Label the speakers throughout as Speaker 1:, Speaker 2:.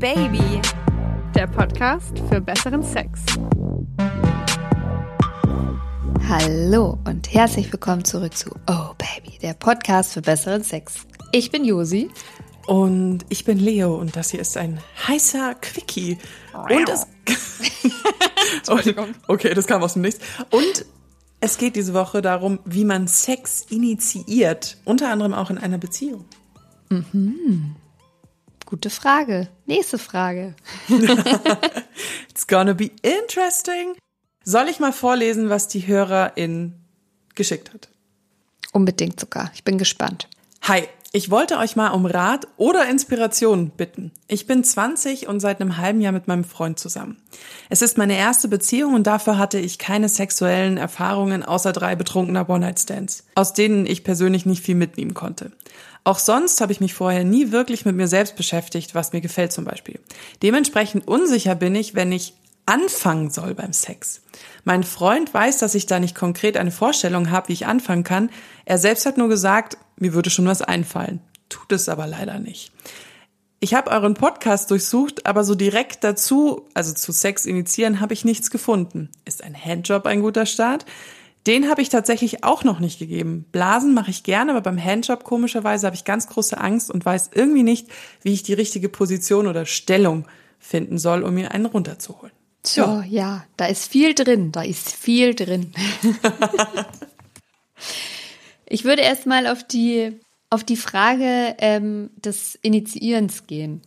Speaker 1: Baby, der Podcast für besseren Sex.
Speaker 2: Hallo und herzlich willkommen zurück zu Oh Baby, der Podcast für besseren Sex. Ich bin Josi.
Speaker 3: Und ich bin Leo und das hier ist ein heißer Quickie. Und es.
Speaker 2: Entschuldigung.
Speaker 3: okay, das kam aus dem Nichts. Und es geht diese Woche darum, wie man Sex initiiert. Unter anderem auch in einer Beziehung.
Speaker 2: Gute Frage. Nächste Frage.
Speaker 3: It's gonna be interesting. Soll ich mal vorlesen, was die Hörerin geschickt hat?
Speaker 2: Unbedingt sogar. Ich bin gespannt.
Speaker 3: Hi, ich wollte euch mal um Rat oder Inspiration bitten. Ich bin 20 und seit einem halben Jahr mit meinem Freund zusammen. Es ist meine erste Beziehung und dafür hatte ich keine sexuellen Erfahrungen außer drei betrunkener One-Night-Stands, aus denen ich persönlich nicht viel mitnehmen konnte. Auch sonst habe ich mich vorher nie wirklich mit mir selbst beschäftigt, was mir gefällt zum Beispiel. Dementsprechend unsicher bin ich, wenn ich anfangen soll beim Sex. Mein Freund weiß, dass ich da nicht konkret eine Vorstellung habe, wie ich anfangen kann. Er selbst hat nur gesagt, mir würde schon was einfallen. Tut es aber leider nicht. Ich habe euren Podcast durchsucht, aber so direkt dazu, also zu Sex initiieren, habe ich nichts gefunden. Ist ein Handjob ein guter Start? Den habe ich tatsächlich auch noch nicht gegeben. Blasen mache ich gerne, aber beim Handjob komischerweise habe ich ganz große Angst und weiß irgendwie nicht, wie ich die richtige Position oder Stellung finden soll, um mir einen runterzuholen.
Speaker 2: So, ja, da ist viel drin. Da ist viel drin. ich würde erstmal auf die, auf die Frage ähm, des Initiierens gehen.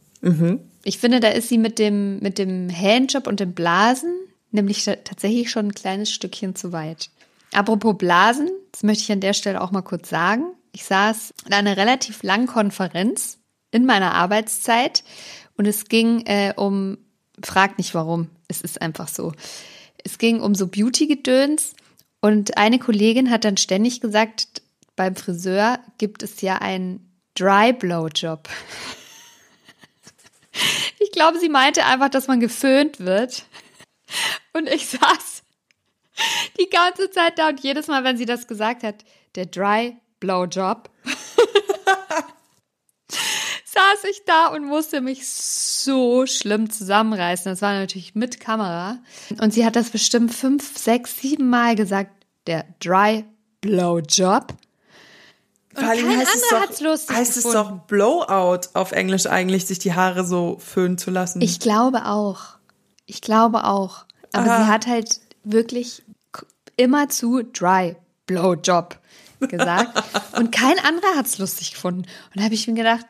Speaker 2: Ich finde, da ist sie mit dem, mit dem Handjob und dem Blasen nämlich ta- tatsächlich schon ein kleines Stückchen zu weit. Apropos Blasen, das möchte ich an der Stelle auch mal kurz sagen. Ich saß in einer relativ langen Konferenz in meiner Arbeitszeit und es ging äh, um, frag nicht warum, es ist einfach so. Es ging um so Beauty-Gedöns und eine Kollegin hat dann ständig gesagt, beim Friseur gibt es ja einen Dry Blow-Job. Ich glaube, sie meinte einfach, dass man geföhnt wird. Und ich saß die ganze Zeit da und jedes Mal, wenn sie das gesagt hat, der Dry Blowjob, saß ich da und musste mich so schlimm zusammenreißen. Das war natürlich mit Kamera. Und sie hat das bestimmt fünf, sechs, sieben Mal gesagt, der Dry Blowjob.
Speaker 3: Vor allem
Speaker 2: kein
Speaker 3: heißt es doch-
Speaker 2: lustig
Speaker 3: Heißt es
Speaker 2: gefunden.
Speaker 3: doch Blowout auf Englisch eigentlich, sich die Haare so föhnen zu lassen?
Speaker 2: Ich glaube auch. Ich glaube auch. Aber
Speaker 3: Aha.
Speaker 2: sie hat halt wirklich immer zu Dry Blowjob gesagt. und kein anderer hat es lustig gefunden. Und da habe ich mir gedacht,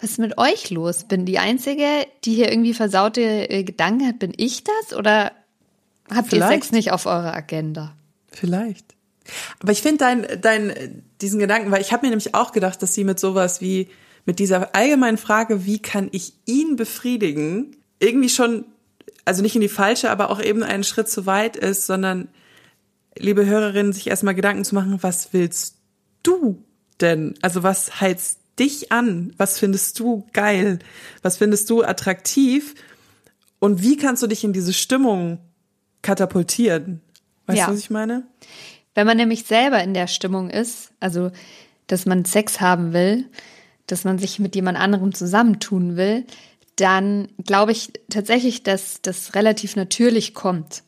Speaker 2: was ist mit euch los? Bin die Einzige, die hier irgendwie versaute äh, Gedanken hat? Bin ich das? Oder habt ihr
Speaker 3: Vielleicht.
Speaker 2: Sex nicht auf eurer Agenda?
Speaker 3: Vielleicht. Aber ich finde dein, dein, diesen Gedanken, weil ich habe mir nämlich auch gedacht, dass sie mit sowas wie, mit dieser allgemeinen Frage, wie kann ich ihn befriedigen, irgendwie schon, also nicht in die falsche, aber auch eben einen Schritt zu weit ist, sondern, liebe Hörerinnen, sich erstmal Gedanken zu machen, was willst du denn? Also was heizt dich an? Was findest du geil? Was findest du attraktiv? Und wie kannst du dich in diese Stimmung katapultieren? Weißt
Speaker 2: Ja.
Speaker 3: du, was ich meine?
Speaker 2: Wenn man nämlich selber in der Stimmung ist, also dass man Sex haben will, dass man sich mit jemand anderem zusammentun will, dann glaube ich tatsächlich, dass das relativ natürlich kommt,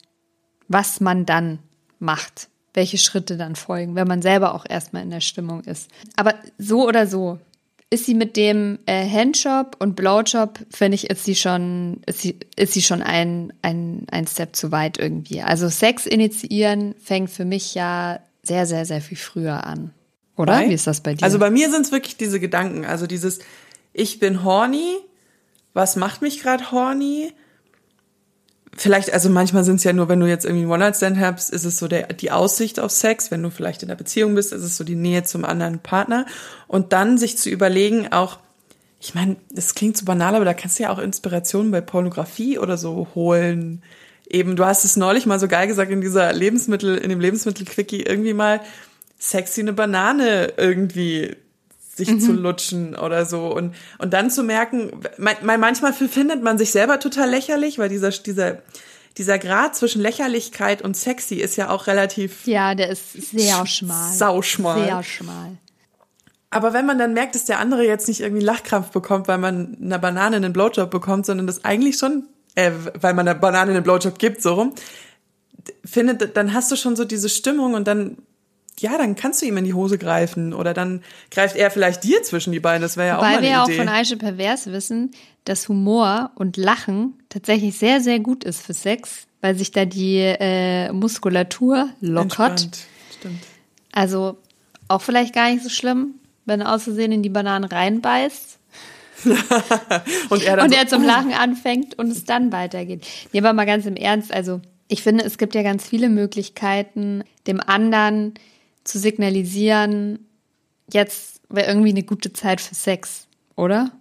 Speaker 2: was man dann macht, welche Schritte dann folgen, wenn man selber auch erstmal in der Stimmung ist. Aber so oder so, ist sie mit dem äh, Handjob und Blowjob, finde ich, ist sie schon, ist sie, ist sie schon ein, ein, ein Step zu weit irgendwie. Also Sex initiieren fängt für mich ja sehr, sehr, sehr viel früher an. Oder? Wie ist das bei dir?
Speaker 3: Also bei mir sind es wirklich diese Gedanken. Also dieses, ich bin horny, was macht mich gerade horny? Vielleicht, also manchmal sind es ja nur, wenn du jetzt irgendwie einen One-Night-Stand hast, ist es so der, die Aussicht auf Sex. Wenn du vielleicht in einer Beziehung bist, ist es so die Nähe zum anderen Partner. Und dann sich zu überlegen, auch, ich meine, das klingt so banal, aber da kannst du ja auch Inspirationen bei Pornografie oder so holen. Eben, du hast es neulich mal so geil gesagt in dieser Lebensmittel, in dem Lebensmittel-Quickie irgendwie mal sexy eine Banane irgendwie sich zu lutschen oder so und und dann zu merken, man, man, manchmal findet man sich selber total lächerlich, weil dieser dieser dieser Grad zwischen Lächerlichkeit und sexy ist ja auch relativ
Speaker 2: ja, der ist sehr schmal.
Speaker 3: Sauschmal.
Speaker 2: Sehr schmal.
Speaker 3: Aber wenn man dann merkt, dass der andere jetzt nicht irgendwie Lachkrampf bekommt, weil man eine Banane in den Blowjob bekommt, sondern das eigentlich schon, äh, weil man eine Banane in den Blowjob gibt, so rum, findet, dann hast du schon so diese Stimmung und dann, ja, dann kannst du ihm in die Hose greifen oder dann greift er vielleicht dir zwischen die Beine. Das wäre ja
Speaker 2: Weil
Speaker 3: auch mal eine
Speaker 2: wir ja auch
Speaker 3: Idee.
Speaker 2: von Aische Pervers wissen, dass Humor und Lachen tatsächlich sehr, sehr gut ist für Sex, weil sich da die äh, Muskulatur lockert.
Speaker 3: Entspannt. Stimmt.
Speaker 2: Also auch vielleicht gar nicht so schlimm, wenn er aus Versehen in die Banane reinbeißt
Speaker 3: Und er dann
Speaker 2: und
Speaker 3: so,
Speaker 2: er zum Lachen anfängt und es dann weitergeht. Nee, aber mal ganz im Ernst, also ich finde, es gibt ja ganz viele Möglichkeiten, dem anderen zu signalisieren, jetzt wäre irgendwie eine gute Zeit für Sex, oder?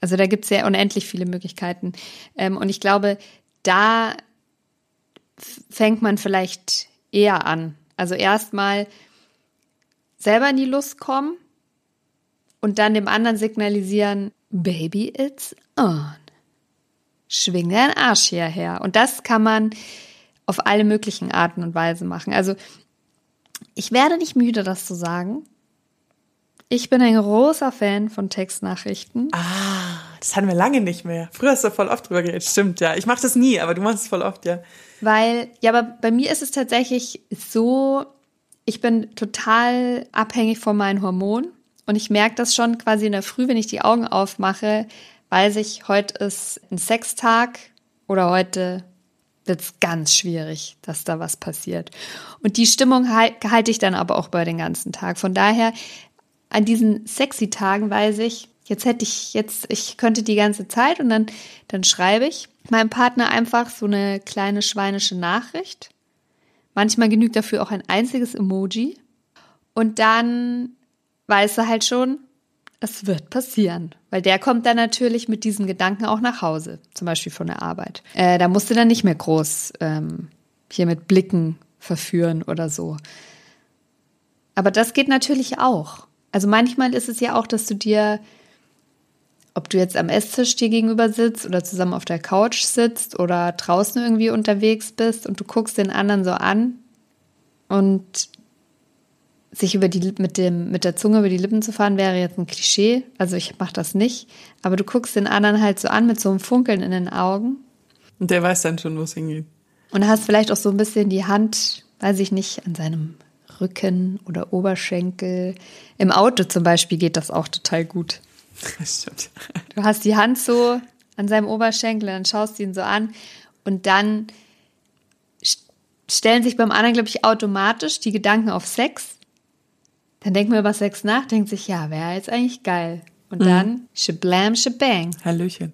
Speaker 2: Also da gibt es ja unendlich viele Möglichkeiten. Ähm, und ich glaube, da fängt man vielleicht eher an. Also erstmal selber in die Lust kommen und dann dem anderen signalisieren, Baby, it's on. Schwing deinen Arsch hierher. Und das kann man auf alle möglichen Arten und Weisen machen. Also ich werde nicht müde, das zu sagen. Ich bin ein großer Fan von Textnachrichten.
Speaker 3: ah, das hatten wir lange nicht mehr. Früher hast du voll oft drüber geredet. Stimmt, ja. Ich mache das nie, aber du machst es voll oft, ja.
Speaker 2: Weil, ja, aber bei mir ist es tatsächlich so, ich bin total abhängig von meinen Hormonen. Und ich merke das schon quasi in der Früh, wenn ich die Augen aufmache, weiß ich, heute ist ein Sextag oder heute wird es ganz schwierig, dass da was passiert. Und die Stimmung hal- halte ich dann aber auch bei den ganzen Tag. Von daher, an diesen sexy Tagen weiß ich, jetzt hätte ich jetzt, ich könnte die ganze Zeit und dann, dann schreibe ich meinem Partner einfach so eine kleine schweinische Nachricht. Manchmal genügt dafür auch ein einziges Emoji. Und dann weiß er halt schon, es wird passieren. Weil der kommt dann natürlich mit diesem Gedanken auch nach Hause, zum Beispiel von der Arbeit. Äh, da musst du dann nicht mehr groß ähm, hier mit Blicken verführen oder so. Aber das geht natürlich auch. Also manchmal ist es ja auch, dass du dir, ob du jetzt am Esstisch dir gegenüber sitzt oder zusammen auf der Couch sitzt oder draußen irgendwie unterwegs bist und du guckst den anderen so an und sich über die mit dem mit der Zunge über die Lippen zu fahren wäre jetzt ein Klischee. Also ich mache das nicht, aber du guckst den anderen halt so an mit so einem Funkeln in den Augen
Speaker 3: Und der weiß dann schon, wo es hingeht.
Speaker 2: und hast vielleicht auch so ein bisschen die Hand, weiß ich nicht, an seinem Rücken oder Oberschenkel. Im Auto zum Beispiel geht das auch total gut.
Speaker 3: Das stimmt.
Speaker 2: Du hast die Hand so an seinem Oberschenkel, dann schaust du ihn so an und dann st- stellen sich beim anderen, glaube ich, automatisch die Gedanken auf Sex. Dann denkt man über Sex nach, denkt sich, ja, wäre jetzt eigentlich geil. Und dann shablam, shabang.
Speaker 3: Hallöchen.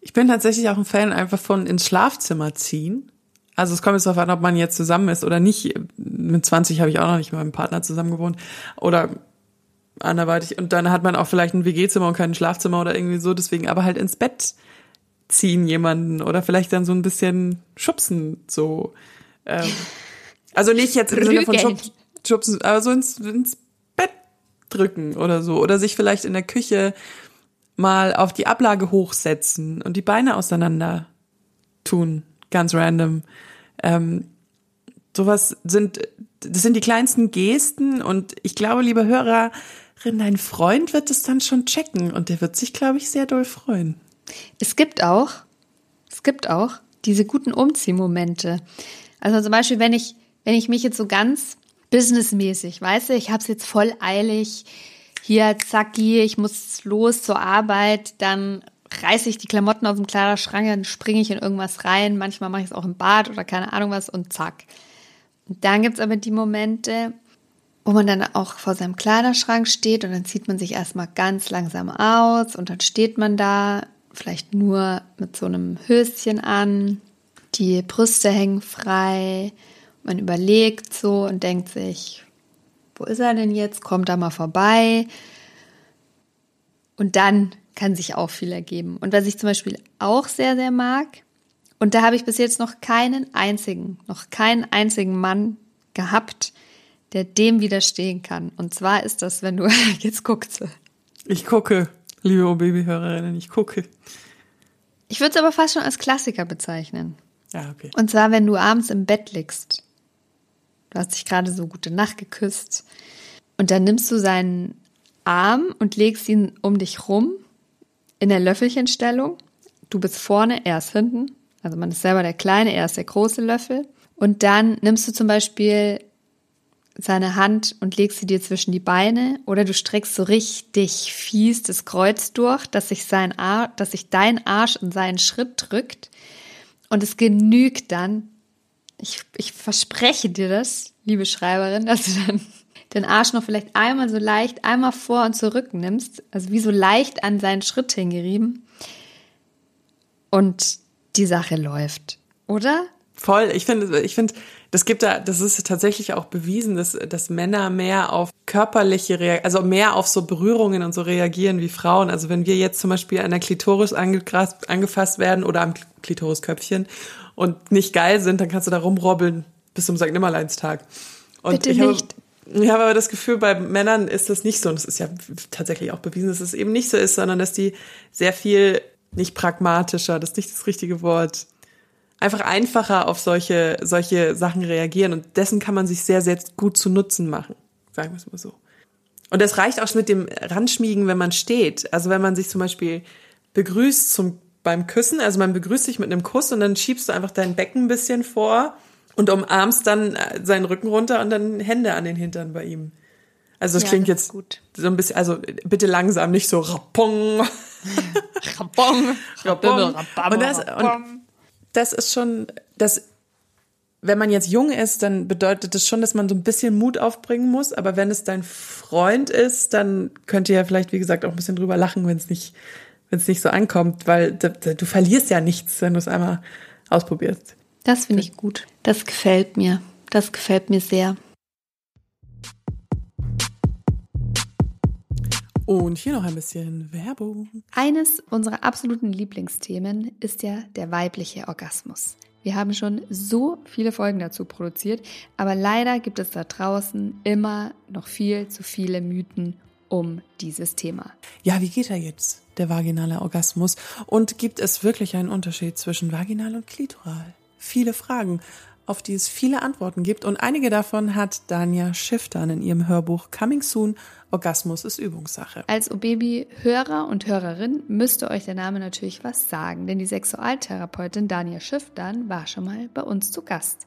Speaker 3: Ich bin tatsächlich auch ein Fan einfach von ins Schlafzimmer ziehen. Also es kommt jetzt darauf an, ob man jetzt zusammen ist oder nicht. Mit 20 habe ich auch noch nicht mit meinem Partner zusammen gewohnt. Oder anderweitig. Und dann hat man auch vielleicht ein WG-Zimmer und kein Schlafzimmer oder irgendwie so. Deswegen aber halt ins Bett ziehen jemanden oder vielleicht dann so ein bisschen schubsen, so. Ähm, also nicht jetzt im Sinne von schubsen, aber so ins, ins drücken oder so. Oder sich vielleicht in der Küche mal auf die Ablage hochsetzen und die Beine auseinander tun, ganz random. Ähm, sowas sind, das sind die kleinsten Gesten und ich glaube, liebe Hörerin, dein Freund wird es dann schon checken und der wird sich, glaube ich, sehr doll freuen.
Speaker 2: Es gibt auch, es gibt auch diese guten Umziehmomente. Also zum Beispiel, wenn ich, wenn ich mich jetzt so ganz businessmäßig, weißt du, ich habe es jetzt voll eilig, hier zacki, ich muss los zur Arbeit, dann reiße ich die Klamotten aus dem Kleiderschrank, dann springe ich in irgendwas rein, manchmal mache ich es auch im Bad oder keine Ahnung was und zack. Und dann gibt's aber die Momente, wo man dann auch vor seinem Kleiderschrank steht und dann zieht man sich erstmal ganz langsam aus und dann steht man da vielleicht nur mit so einem Höschen an, die Brüste hängen frei, man überlegt so und denkt sich, wo ist er denn jetzt? Kommt er mal vorbei? Und dann kann sich auch viel ergeben. Und was ich zum Beispiel auch sehr, sehr mag, und da habe ich bis jetzt noch keinen einzigen, noch keinen einzigen Mann gehabt, der dem widerstehen kann. Und zwar ist das, wenn du, jetzt guckst.
Speaker 3: Ich gucke, liebe O-Baby-Hörerinnen, ich gucke.
Speaker 2: Ich würde es aber fast schon als Klassiker bezeichnen.
Speaker 3: Ja, okay.
Speaker 2: Und zwar, wenn du abends im Bett liegst. Du hast dich gerade so gute Nacht geküsst. Und dann nimmst du seinen Arm und legst ihn um dich rum in der Löffelchenstellung. Du bist vorne, er ist hinten. Also man ist selber der kleine, er ist der große Löffel. Und dann nimmst du zum Beispiel seine Hand und legst sie dir zwischen die Beine oder du streckst so richtig fies das Kreuz durch, dass sich sein Ar dass sich dein Arsch in seinen Schritt drückt und es genügt dann. Ich, ich verspreche dir das, liebe Schreiberin, dass du dann den Arsch noch vielleicht einmal so leicht einmal vor und zurück nimmst, also wie so leicht an seinen Schritt hingerieben und die Sache läuft, oder?
Speaker 3: Voll. Ich finde, ich finde, das gibt da, das ist tatsächlich auch bewiesen, dass, dass Männer mehr auf körperliche, also mehr auf so Berührungen und so reagieren wie Frauen. Also wenn wir jetzt zum Beispiel an der Klitoris angefasst werden oder am Klitorisköpfchen und nicht geil sind, dann kannst du da rumrobbeln bis zum St. Nimmerleinstag. Und
Speaker 2: Bitte
Speaker 3: ich
Speaker 2: nicht.
Speaker 3: Habe, ich habe aber das Gefühl, bei Männern ist das nicht so. Und es ist ja tatsächlich auch bewiesen, dass es eben nicht so ist, sondern dass die sehr viel nicht pragmatischer, das ist nicht das richtige Wort, einfach einfacher auf solche, solche Sachen reagieren und dessen kann man sich sehr, sehr gut zu Nutzen machen. Sagen wir es mal so. Und das reicht auch mit dem Ranschmiegen, wenn man steht. Also wenn man sich zum Beispiel begrüßt zum, beim Küssen, also man begrüßt sich mit einem Kuss und dann schiebst du einfach dein Becken ein bisschen vor und umarmst dann äh, seinen Rücken runter und dann Hände an den Hintern bei ihm. Also das ja, klingt jetzt gut. so ein bisschen, also bitte langsam, nicht so rapong. rapong. rapong. Und das, und das ist schon, das, wenn man jetzt jung ist, dann bedeutet das schon, dass man so ein bisschen Mut aufbringen muss. Aber wenn es dein Freund ist, dann könnt ihr ja vielleicht, wie gesagt, auch ein bisschen drüber lachen, wenn es nicht, wenn es nicht so ankommt, weil du, du verlierst ja nichts, wenn du es einmal ausprobierst.
Speaker 2: Das finde ich gut. Das gefällt mir. Das gefällt mir sehr.
Speaker 3: Und hier noch ein bisschen Werbung.
Speaker 2: Eines unserer absoluten Lieblingsthemen ist ja der weibliche Orgasmus. Wir haben schon so viele Folgen dazu produziert, aber leider gibt es da draußen immer noch viel zu viele Mythen um dieses Thema.
Speaker 3: Ja, wie geht er jetzt, der vaginale Orgasmus? Und gibt es wirklich einen Unterschied zwischen vaginal und klitoral? Viele Fragen auf die es viele Antworten gibt und einige davon hat Danja Schiff dann in ihrem Hörbuch Coming Soon Orgasmus ist Übungssache.
Speaker 2: Als O-Baby-Hörer und Hörerin müsste euch der Name natürlich was sagen, denn die Sexualtherapeutin Dania Schiffdan war schon mal bei uns zu Gast.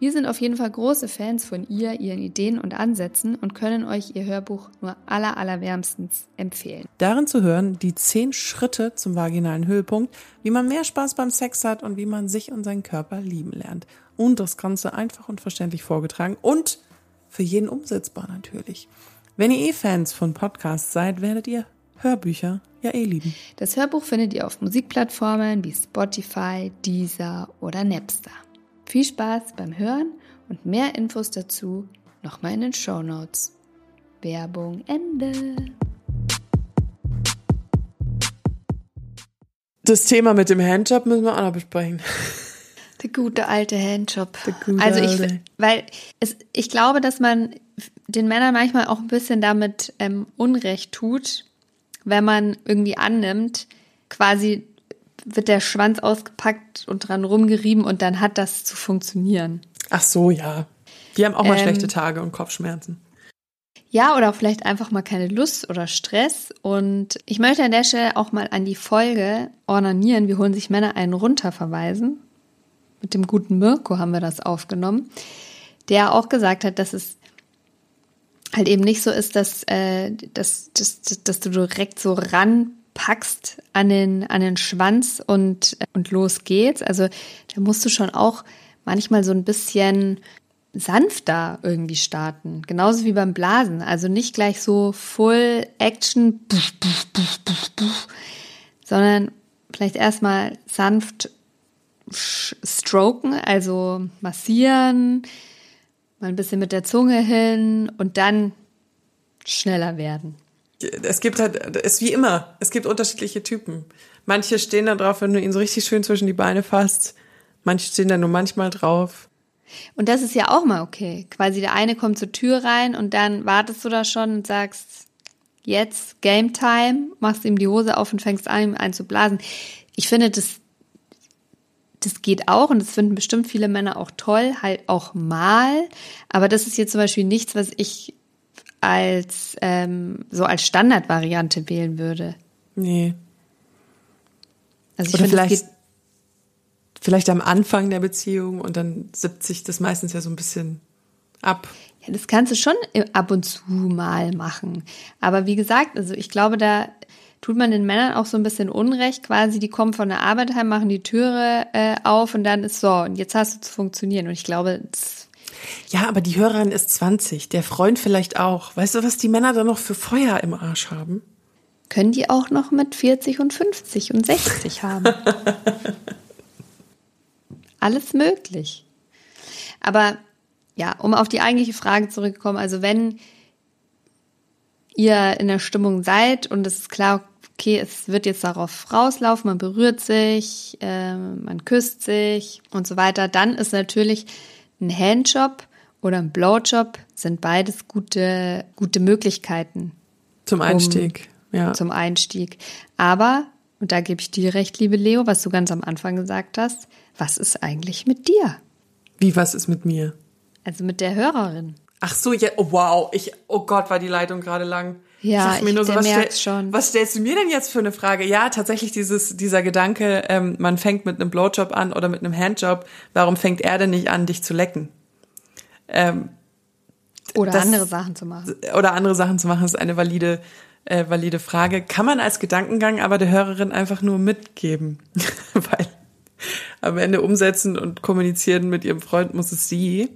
Speaker 2: Wir sind auf jeden Fall große Fans von ihr, ihren Ideen und Ansätzen und können euch ihr Hörbuch nur aller, allerwärmstens empfehlen.
Speaker 3: Darin zu hören die zehn Schritte zum vaginalen Höhepunkt, wie man mehr Spaß beim Sex hat und wie man sich und seinen Körper lieben lernt. Und das Ganze einfach und verständlich vorgetragen und für jeden umsetzbar natürlich. Wenn ihr eh Fans von Podcasts seid, werdet ihr Hörbücher ja eh lieben.
Speaker 2: Das Hörbuch findet ihr auf Musikplattformen wie Spotify, Deezer oder Napster. Viel Spaß beim Hören und mehr Infos dazu nochmal in den Show Notes. Werbung Ende.
Speaker 3: Das Thema mit dem Handjob müssen wir auch noch besprechen.
Speaker 2: Der gute alte Handjob. also ich, weil es, ich glaube, dass man den Männern manchmal auch ein bisschen damit ähm, Unrecht tut, wenn man irgendwie annimmt, quasi wird der Schwanz ausgepackt und dran rumgerieben und dann hat das zu funktionieren.
Speaker 3: Ach so, ja. Die haben auch mal ähm, schlechte Tage und Kopfschmerzen.
Speaker 2: Ja, oder vielleicht einfach mal keine Lust oder Stress. Und ich möchte an der Stelle auch mal an die Folge Ornanieren, wie holen sich Männer einen runter verweisen. Mit dem guten Mirko haben wir das aufgenommen, der auch gesagt hat, dass es halt eben nicht so ist, dass, äh, dass, dass, dass du direkt so ranpackst an den, an den Schwanz und, und los geht's. Also da musst du schon auch manchmal so ein bisschen sanfter irgendwie starten. Genauso wie beim Blasen. Also nicht gleich so Full Action, sondern vielleicht erstmal sanft stroken, also massieren, mal ein bisschen mit der Zunge hin und dann schneller werden.
Speaker 3: Es gibt halt, es ist wie immer, es gibt unterschiedliche Typen. Manche stehen da drauf, wenn du ihn so richtig schön zwischen die Beine fasst. Manche stehen da nur manchmal drauf.
Speaker 2: Und das ist ja auch mal okay. Quasi der eine kommt zur Tür rein und dann wartest du da schon und sagst, jetzt Game Time, machst ihm die Hose auf und fängst an, ihm einzublasen. Ich finde, das das geht auch und das finden bestimmt viele Männer auch toll, halt auch mal. Aber das ist jetzt zum Beispiel nichts, was ich als ähm, so als Standardvariante wählen würde.
Speaker 3: Nee.
Speaker 2: Also ich
Speaker 3: Oder
Speaker 2: finde, es
Speaker 3: vielleicht, vielleicht am Anfang der Beziehung und dann 70 das meistens ja so ein bisschen ab.
Speaker 2: Ja, das kannst du schon ab und zu mal machen. Aber wie gesagt, also ich glaube, da tut man den Männern auch so ein bisschen Unrecht. Quasi, die kommen von der Arbeit heim, machen die Türe äh, auf und dann ist so, und jetzt hast du zu funktionieren. Und ich glaube, das,
Speaker 3: Ja, aber die Hörerin ist 20, der Freund vielleicht auch. Weißt du, was die Männer da noch für Feuer im Arsch haben?
Speaker 2: können die auch noch mit 40 und 50 und 60 haben. Alles möglich. Aber ja, um auf die eigentliche Frage zurückzukommen, also wenn ihr in der Stimmung seid und es ist klar, okay, es wird jetzt darauf rauslaufen, man berührt sich, äh, man küsst sich und so weiter, dann ist natürlich ein Handjob oder ein Blowjob sind beides gute, gute Möglichkeiten
Speaker 3: Zum Einstieg. ja.
Speaker 2: zum Einstieg. Aber, und da gebe ich dir recht, liebe Leo, was du ganz am Anfang gesagt hast, was ist eigentlich mit dir?
Speaker 3: Wie, was ist mit mir?
Speaker 2: Also mit der Hörerin.
Speaker 3: Ach so, ja, oh, wow, ich, oh Gott, war die Leitung gerade lang.
Speaker 2: Ja,
Speaker 3: mir
Speaker 2: ich-
Speaker 3: nur so, was, stell,
Speaker 2: schon.
Speaker 3: was stellst du mir denn jetzt für eine Frage? Ja, tatsächlich dieses, dieser Gedanke, ähm, man fängt mit einem Blowjob an oder mit einem Handjob. Warum fängt er denn nicht an, dich zu lecken? Ähm,
Speaker 2: Oder
Speaker 3: Das-
Speaker 2: andere Sachen zu machen.
Speaker 3: oder andere Sachen zu machen, ist eine valide, äh, valide Frage. Kann man als Gedankengang aber der Hörerin einfach nur mitgeben, weil am Ende umsetzen und kommunizieren mit ihrem Freund muss es sie.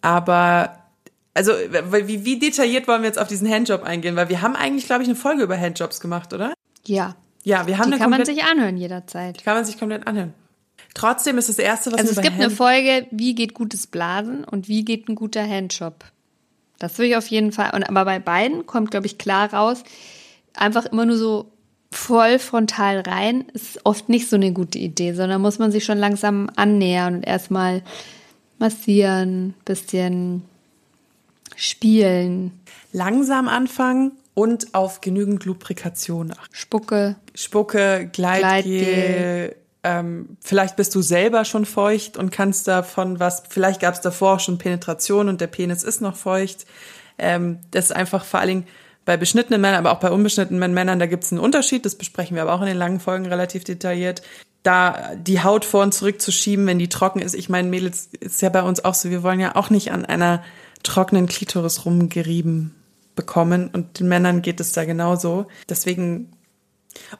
Speaker 3: Aber also wie, wie detailliert wollen wir jetzt auf diesen Handjob eingehen? Weil wir haben eigentlich, glaube ich, eine Folge über Handjobs gemacht, oder?
Speaker 2: Ja.
Speaker 3: Ja, wir haben
Speaker 2: Die
Speaker 3: eine
Speaker 2: kann man
Speaker 3: komplett-
Speaker 2: sich anhören jederzeit.
Speaker 3: kann man sich komplett anhören. Trotzdem ist das erste, was
Speaker 2: Also es gibt eine
Speaker 3: Hand-
Speaker 2: Folge, wie geht gutes Blasen und wie geht ein guter Handjob. Das will ich auf jeden Fall. Und aber bei beiden kommt, glaube ich, klar raus, einfach immer nur so voll frontal rein, ist oft nicht so eine gute Idee, sondern muss man sich schon langsam annähern und erstmal massieren, bisschen spielen,
Speaker 3: langsam anfangen und auf genügend Lubrikation achten.
Speaker 2: Spucke.
Speaker 3: Spucke, Gleitgel,
Speaker 2: Gleitgel.
Speaker 3: ähm, vielleicht bist du selber schon feucht und kannst davon was, vielleicht gab es davor auch schon Penetration und der Penis ist noch feucht. Ähm, das ist einfach vor allen Dingen bei beschnittenen Männern, aber auch bei unbeschnittenen Männern, da gibt es einen Unterschied, das besprechen wir aber auch in den langen Folgen relativ detailliert. Da die Haut vor und zurück zu schieben, wenn die trocken ist. Ich meine, Mädels ist ja bei uns auch so, wir wollen ja auch nicht an einer trockenen Klitoris rumgerieben bekommen und den Männern geht es da genauso. Deswegen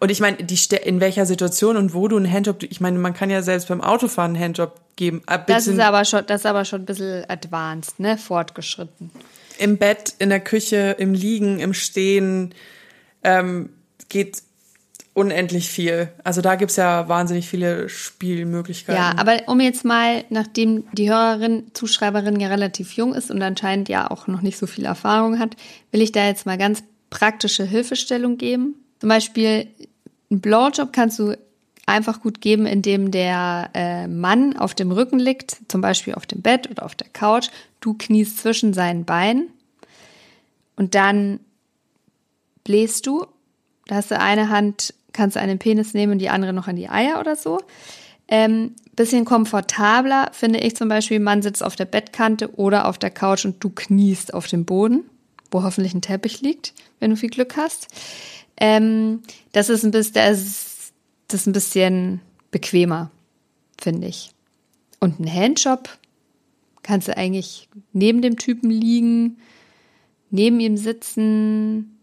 Speaker 3: und ich meine, die in welcher Situation und wo du einen Handjob, ich meine, man kann ja selbst beim Autofahren einen Handjob geben. Ein
Speaker 2: Das ist aber schon, das ist aber schon ein bisschen advanced, ne? Fortgeschritten.
Speaker 3: Im Bett, in der Küche, im Liegen, im Stehen ähm, geht unendlich viel. Also da gibt's ja wahnsinnig viele Spielmöglichkeiten.
Speaker 2: Ja, aber um jetzt mal, nachdem die Hörerin, Zuschreiberin ja relativ jung ist und anscheinend ja auch noch nicht so viel Erfahrung hat, will ich da jetzt mal ganz praktische Hilfestellung geben. Zum Beispiel, einen Blowjob kannst du einfach gut geben, indem der äh, Mann auf dem Rücken liegt, zum Beispiel auf dem Bett oder auf der Couch. Du kniest zwischen seinen Beinen und dann bläst du. Da hast du eine Hand, kannst du einen Penis nehmen und die andere noch an die Eier oder so. Ähm, bisschen komfortabler finde ich zum Beispiel, man sitzt auf der Bettkante oder auf der Couch und du kniest auf dem Boden, wo hoffentlich ein Teppich liegt, wenn du viel Glück hast. Ähm, das ist ein bisschen, das ist ein bisschen bequemer, finde ich. Und ein Handjob kannst du eigentlich neben dem Typen liegen, neben ihm sitzen,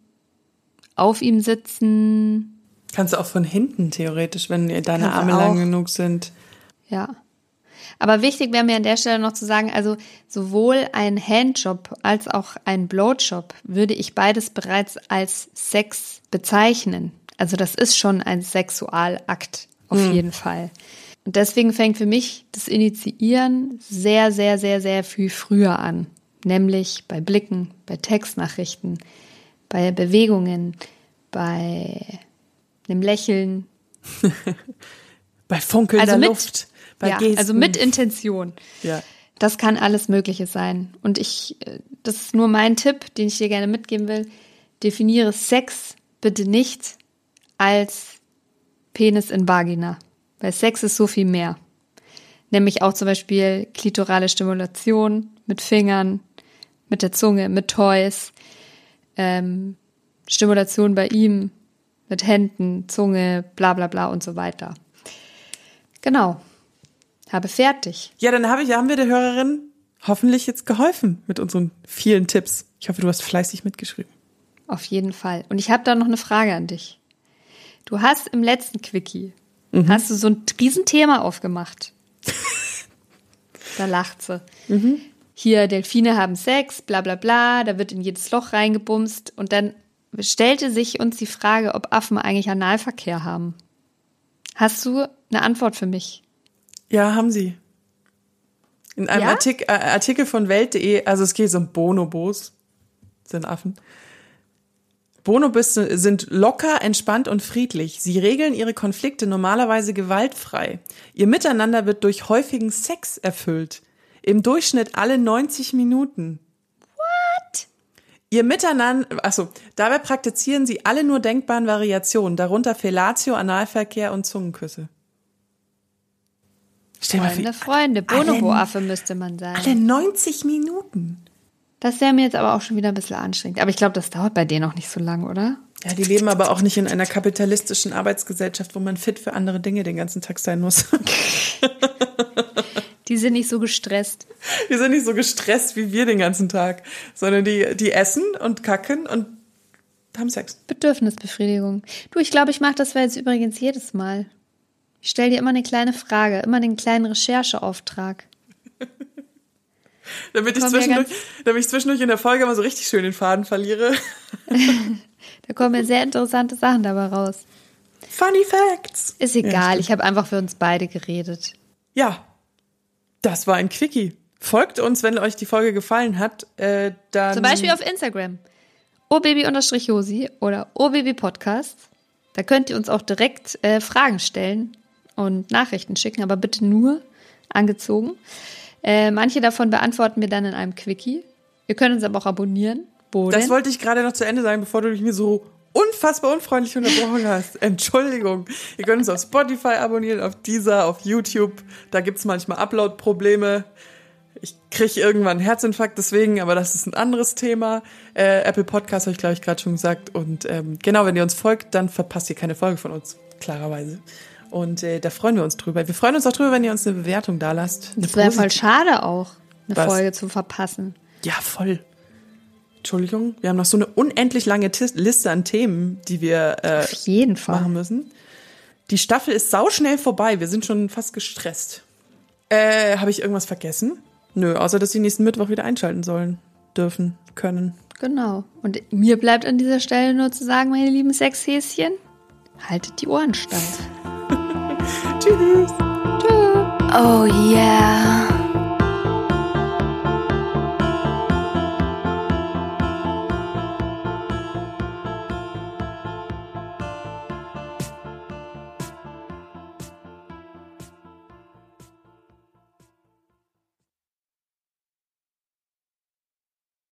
Speaker 2: auf ihm sitzen,
Speaker 3: Kannst du auch von hinten theoretisch, wenn deine Arme lang genug sind.
Speaker 2: Ja. Aber wichtig wäre mir an der Stelle noch zu sagen, also sowohl ein Handjob als auch ein Blowjob würde ich beides bereits als Sex bezeichnen. Also das ist schon ein Sexualakt auf jeden Fall. Und deswegen fängt für mich das Initiieren sehr, sehr, sehr, sehr viel früher an. Nämlich bei Blicken, bei Textnachrichten, bei Bewegungen, bei einem Lächeln,
Speaker 3: Bei funkelnder
Speaker 2: Also mit-
Speaker 3: Luft, bei
Speaker 2: ja,
Speaker 3: Gesten.
Speaker 2: also mit Intention.
Speaker 3: Ja.
Speaker 2: Das kann alles Mögliche sein. Und ich, äh, das ist nur mein Tipp, den ich dir gerne mitgeben will. Definiere Sex bitte nicht als Penis in Vagina. Weil Sex ist so viel mehr. Nämlich auch zum Beispiel klitorale Stimulation mit Fingern, Mit der Zunge, mit Toys, ähm, Stimulation bei ihm, mit Händen, Zunge, bla bla bla und so weiter. Genau. Habe fertig.
Speaker 3: Ja, dann habe ich, haben wir der Hörerin hoffentlich jetzt geholfen mit unseren vielen Tipps. Ich hoffe, du hast fleißig mitgeschrieben.
Speaker 2: Auf jeden Fall. Und ich habe da noch eine Frage an dich. Du hast im letzten Quickie, mhm. hast du so ein Riesenthema aufgemacht. da lacht sie. Mhm. Hier, Delfine haben Sex, bla bla bla, da wird in jedes Loch reingebumst. Und dann stellte sich uns die Frage, ob Affen eigentlich Analverkehr haben. Hast du eine Antwort für mich?
Speaker 3: Ja, haben sie. In einem ja? Artik äh, Artikel von Welt.de, also es geht um Bonobos, sind Affen. Bonobos sind locker, entspannt und friedlich. Sie regeln ihre Konflikte normalerweise gewaltfrei. Ihr Miteinander wird durch häufigen Sex erfüllt. Im Durchschnitt alle 90 Minuten. Ihr Miteinander, achso, dabei praktizieren sie alle nur denkbaren Variationen, darunter Fellatio, Analverkehr und Zungenküsse.
Speaker 2: Stell Freunde, mal Freunde, Bonobo-Affe müsste man sagen.
Speaker 3: Alle 90 Minuten.
Speaker 2: Das wäre mir jetzt aber auch schon wieder ein bisschen anstrengend. Aber ich glaube, das dauert bei denen auch nicht so lang, oder?
Speaker 3: Ja, die leben aber auch nicht in einer kapitalistischen Arbeitsgesellschaft, wo man fit für andere Dinge den ganzen Tag sein muss.
Speaker 2: Die sind nicht so gestresst.
Speaker 3: Die sind nicht so gestresst wie wir den ganzen Tag, sondern die, die essen und kacken und haben Sex.
Speaker 2: Bedürfnisbefriedigung. Du, ich glaube, ich mache das jetzt übrigens jedes Mal. Ich stelle dir immer eine kleine Frage, immer einen kleinen Rechercheauftrag.
Speaker 3: damit, ich zwischendurch, damit ich zwischendurch in der Folge immer so richtig schön den Faden verliere.
Speaker 2: da kommen mir sehr interessante Sachen dabei raus.
Speaker 3: Funny Facts.
Speaker 2: Ist egal, ja, ich habe einfach für uns beide geredet.
Speaker 3: Ja, das war ein Quickie. Folgt uns, wenn euch die Folge gefallen hat. Äh, dann
Speaker 2: Zum Beispiel auf Instagram. obaby-josi oder obaby-podcast. Da könnt ihr uns auch direkt äh, Fragen stellen und Nachrichten schicken, aber bitte nur angezogen. Äh, manche davon beantworten wir dann in einem Quickie. Ihr könnt uns aber auch abonnieren.
Speaker 3: Wo das denn? wollte ich gerade noch zu Ende sagen, bevor du mich mir so unfassbar unfreundlich unterbrochen hast. Entschuldigung. Ihr könnt uns auf Spotify abonnieren, auf Deezer, auf YouTube. Da gibt's manchmal Upload-Probleme. Ich kriege irgendwann einen Herzinfarkt deswegen, aber das ist ein anderes Thema. Äh, Apple Podcast habe ich, glaube ich, gerade schon gesagt. Und ähm, genau, wenn ihr uns folgt, dann verpasst ihr keine Folge von uns, klarerweise. Und äh, da freuen wir uns drüber. Wir freuen uns auch drüber, wenn ihr uns eine Bewertung da lasst.
Speaker 2: Das wäre voll schade auch, eine Was? Folge zu verpassen.
Speaker 3: Ja, voll. Entschuldigung, wir haben noch so eine unendlich lange Liste an Themen, die wir äh,
Speaker 2: Auf jeden Fall.
Speaker 3: machen müssen. Die Staffel ist sauschnell vorbei. Wir sind schon fast gestresst. Äh, habe ich irgendwas vergessen? Nö, außer dass sie nächsten Mittwoch wieder einschalten sollen, dürfen, können.
Speaker 2: Genau. Und mir bleibt an dieser Stelle nur zu sagen, meine lieben Sexhäschen, haltet die Ohren steif.
Speaker 3: Tschüss.
Speaker 2: Tschüss. Oh yeah.